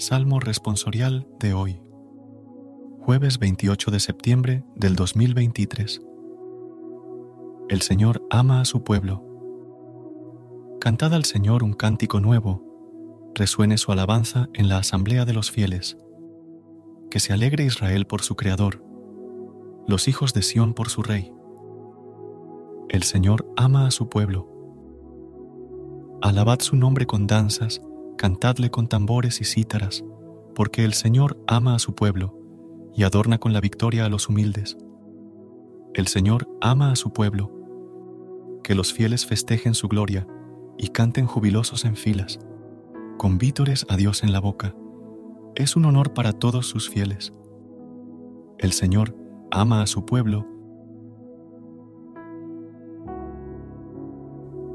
Salmo responsorial de hoy, jueves 28 de septiembre del 2023. El Señor ama a su pueblo. Cantad al Señor un cántico nuevo, resuene su alabanza en la asamblea de los fieles. Que se alegre Israel por su Creador, los hijos de Sión por su Rey. El Señor ama a su pueblo. Alabad su nombre con danzas, cantadle con tambores y cítaras, porque el Señor ama a su pueblo y adorna con la victoria a los humildes. El Señor ama a su pueblo, que los fieles festejen su gloria y canten jubilosos en filas, con vítores a Dios en la boca. Es un honor para todos sus fieles. El Señor ama a su pueblo.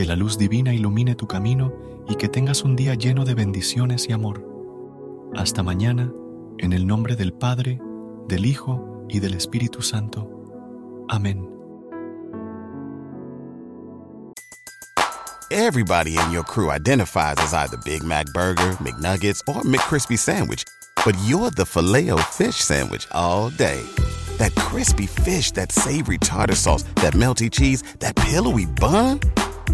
Que la luz divina ilumine tu camino y que tengas un día lleno de bendiciones y amor. Hasta mañana, en el nombre del Padre, del Hijo y del Espíritu Santo. Amén. Everybody in your crew identifies as either Big Mac Burger, McNuggets, or McCrispy Sandwich. But you're the filet fish Sandwich all day. That crispy fish, that savory tartar sauce, that melty cheese, that pillowy bun.